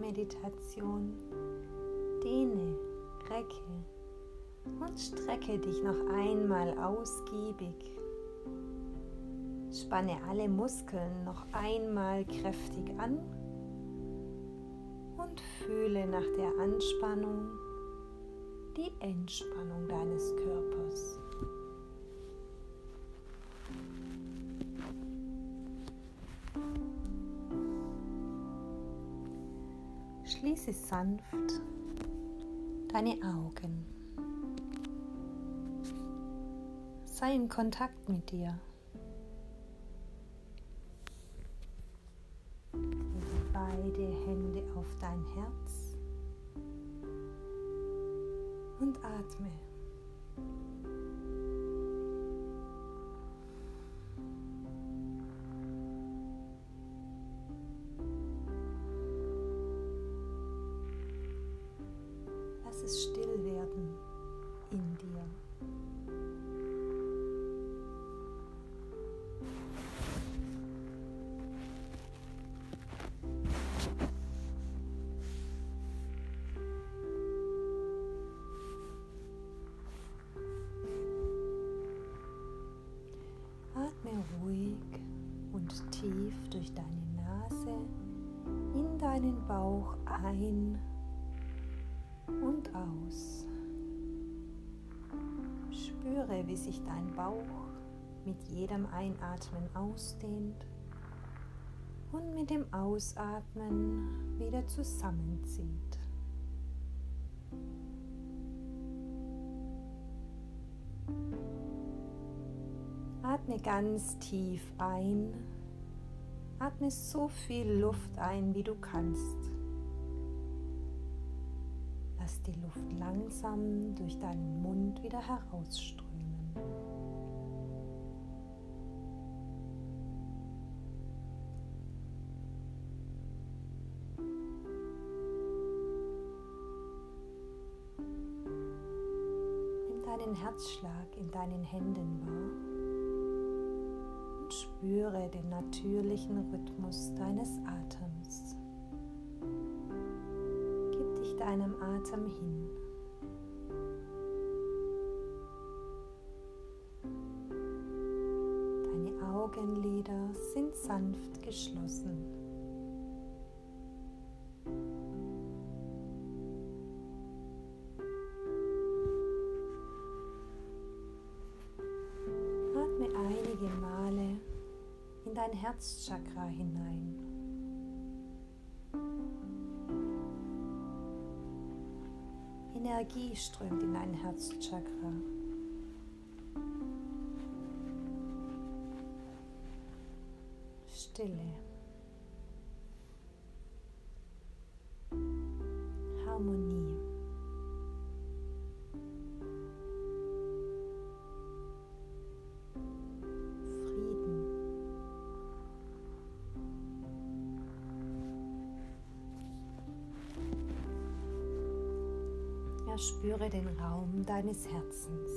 Meditation dehne, recke und strecke dich noch einmal ausgiebig. Spanne alle Muskeln noch einmal kräftig an und fühle nach der Anspannung die Entspannung deines Körpers. Schließe sanft deine Augen. Sei in Kontakt mit dir. beide Hände auf dein Herz und atme. Tief durch deine Nase in deinen Bauch ein und aus. Spüre, wie sich dein Bauch mit jedem Einatmen ausdehnt und mit dem Ausatmen wieder zusammenzieht. Atme ganz tief ein. Atme so viel Luft ein, wie du kannst. Lass die Luft langsam durch deinen Mund wieder herausströmen. Nimm deinen Herzschlag in deinen Händen wahr und spüre den natürlichen Rhythmus deines Atems. Gib dich deinem Atem hin. Deine Augenlider sind sanft geschlossen. Atme einige Male in dein Herzchakra hinein. Energie strömt in dein Herzchakra. Stille. Erspüre den Raum deines Herzens.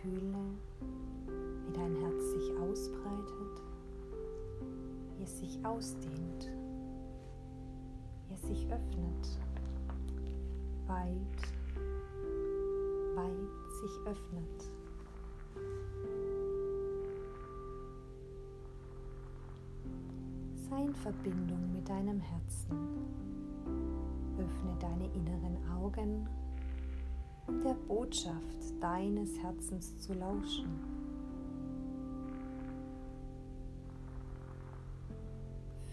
Fühle, wie dein Herz sich ausbreitet, wie es sich ausdehnt, wie es sich öffnet, weit, weit sich öffnet. Sei in Verbindung mit deinem Herzen. Öffne deine inneren Augen, um der Botschaft deines Herzens zu lauschen.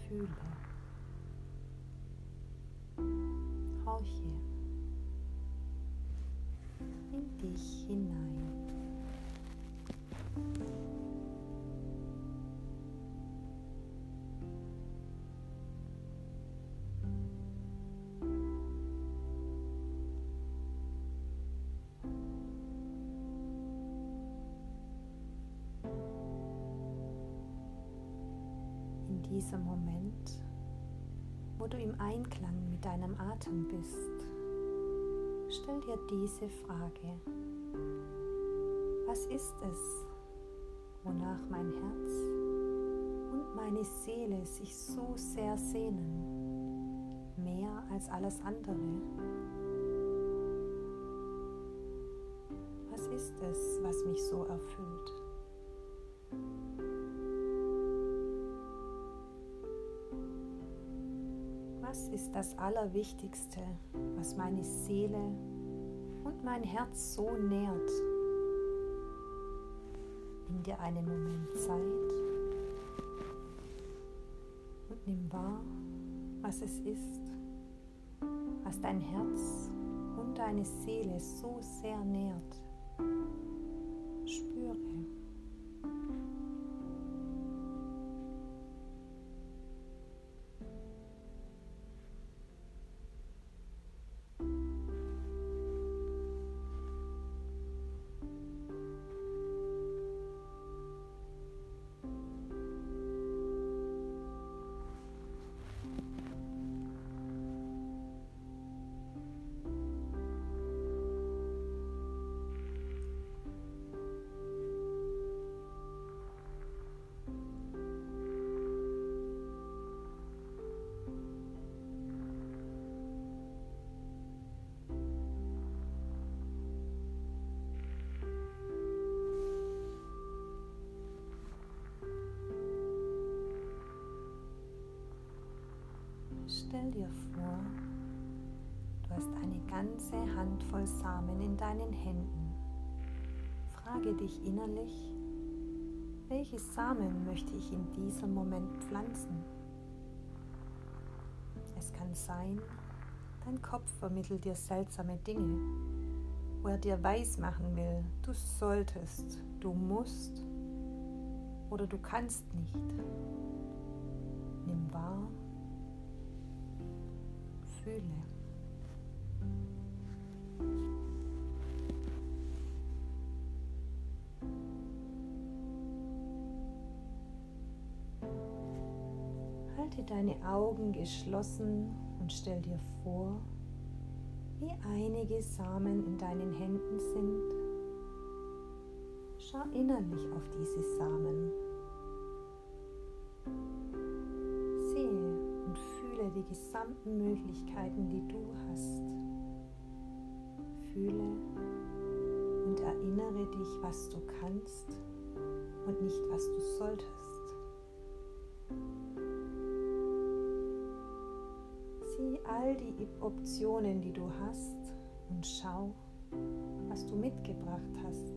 Fühle. Horche in dich hinein. Diesem Moment, wo du im Einklang mit deinem Atem bist, stell dir diese Frage. Was ist es, wonach mein Herz und meine Seele sich so sehr sehnen? mehr als alles andere? Was ist es, was mich so erfüllt? Ist das Allerwichtigste, was meine Seele und mein Herz so nährt? Nimm dir einen Moment Zeit und nimm wahr, was es ist, was dein Herz und deine Seele so sehr nährt. Spüre. Stell dir vor, du hast eine ganze Handvoll Samen in deinen Händen. Frage dich innerlich, welche Samen möchte ich in diesem Moment pflanzen? Es kann sein, dein Kopf vermittelt dir seltsame Dinge, wo er dir weismachen will, du solltest, du musst oder du kannst nicht. Nimm wahr, fühle. Halte deine Augen geschlossen und stell dir vor, wie einige Samen in deinen Händen sind. Schau innerlich auf diese Samen. Die gesamten Möglichkeiten, die du hast. Fühle und erinnere dich, was du kannst und nicht, was du solltest. Sieh all die Optionen, die du hast und schau, was du mitgebracht hast.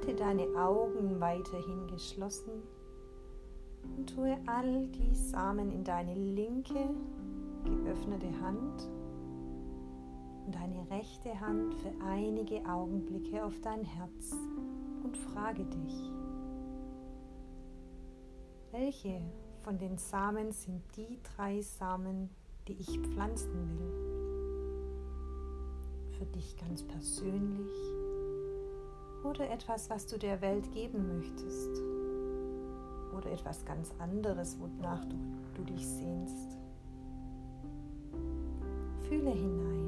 Halte deine Augen weiterhin geschlossen und tue all die Samen in deine linke geöffnete Hand und deine rechte Hand für einige Augenblicke auf dein Herz und frage dich, welche von den Samen sind die drei Samen, die ich pflanzen will? Für dich ganz persönlich oder etwas, was du der Welt geben möchtest oder etwas ganz anderes, wonach du, du dich sehnst. Fühle hinein.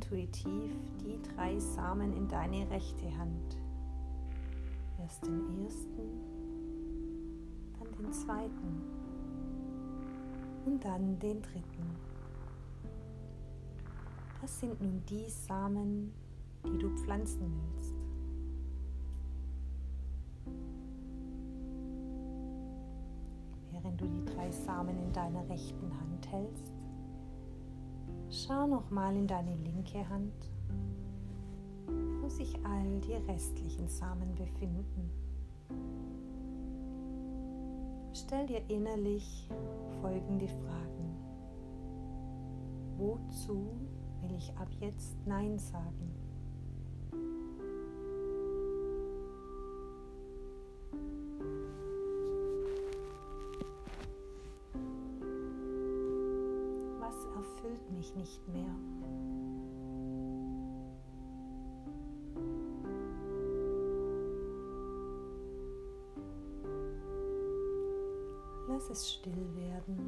Intuitiv die drei Samen in deine rechte Hand. Erst den ersten, dann den zweiten und dann den dritten. Das sind nun die Samen, die du pflanzen willst. Während du die drei Samen in deiner rechten Hand hältst, Schau nochmal in deine linke Hand, wo sich all die restlichen Samen befinden. Stell dir innerlich folgende Fragen. Wozu will ich ab jetzt Nein sagen? Dich nicht mehr. Lass es still werden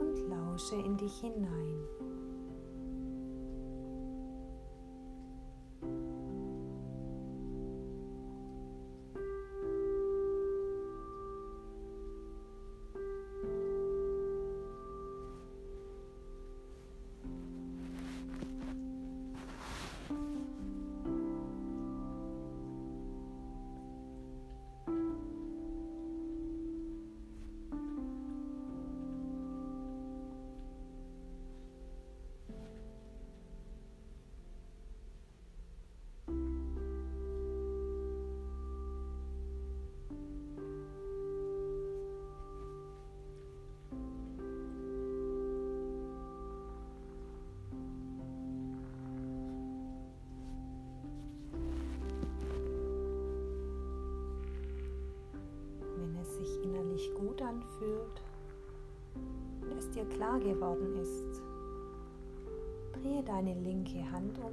und lausche in dich hinein. Gut anfühlt und es dir klar geworden ist, drehe deine linke Hand um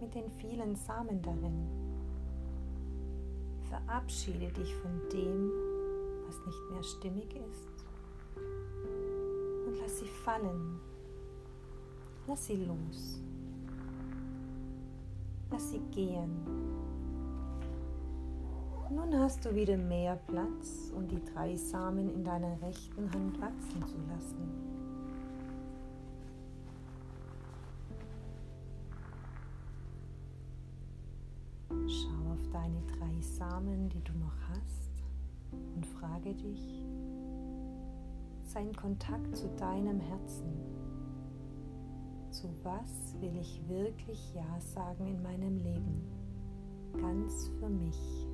mit den vielen Samen darin. Verabschiede dich von dem, was nicht mehr stimmig ist und lass sie fallen. Lass sie los. Lass sie gehen. Nun hast du wieder mehr Platz, um die drei Samen in deiner rechten Hand wachsen zu lassen. Schau auf deine drei Samen, die du noch hast, und frage dich, sei in Kontakt zu deinem Herzen. Zu was will ich wirklich Ja sagen in meinem Leben? Ganz für mich.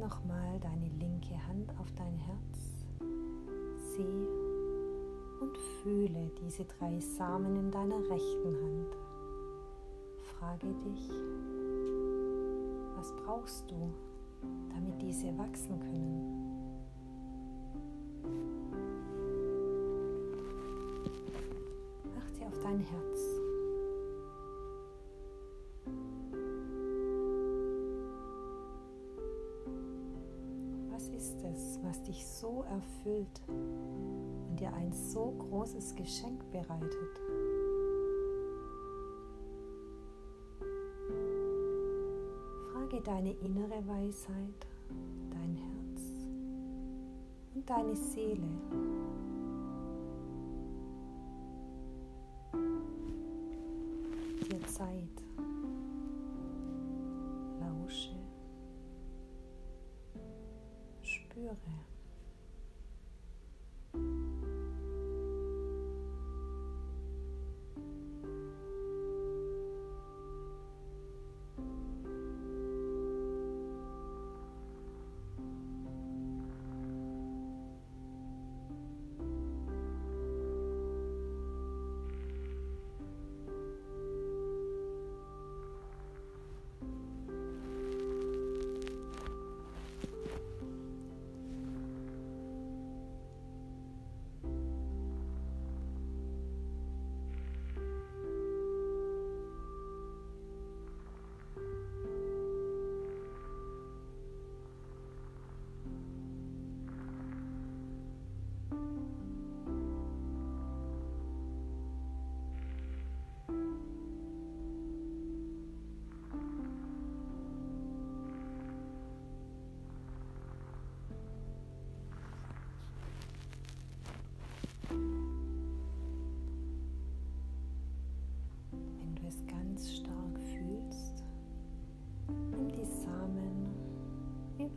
Nochmal deine linke Hand auf dein Herz. Sieh und fühle diese drei Samen in deiner rechten Hand. Frage dich, was brauchst du, damit diese wachsen können? Achte auf dein Herz. Erfüllt und dir ein so großes Geschenk bereitet. Frage deine innere Weisheit, dein Herz und deine Seele. Dir Zeit. Lausche. Spüre.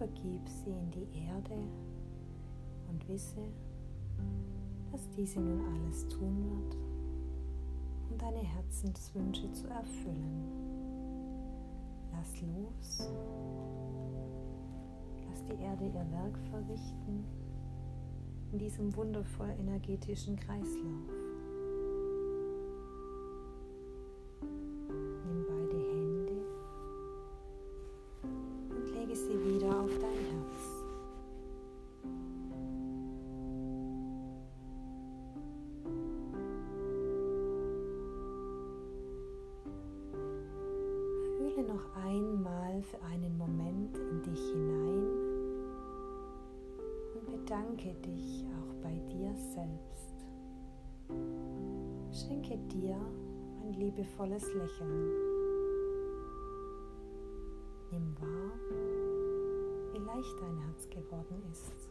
Übergib sie in die Erde und wisse, dass diese nun alles tun wird, um deine Herzenswünsche zu erfüllen. Lass los, lass die Erde ihr Werk verrichten in diesem wundervoll energetischen Kreislauf. Bedanke dich auch bei dir selbst. Schenke dir ein liebevolles Lächeln. Nimm wahr, wie leicht dein Herz geworden ist.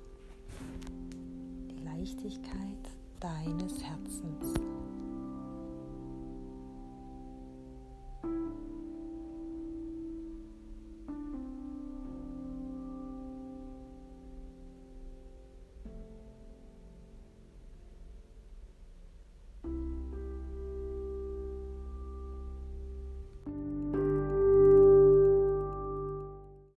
Die Leichtigkeit deines Herzens.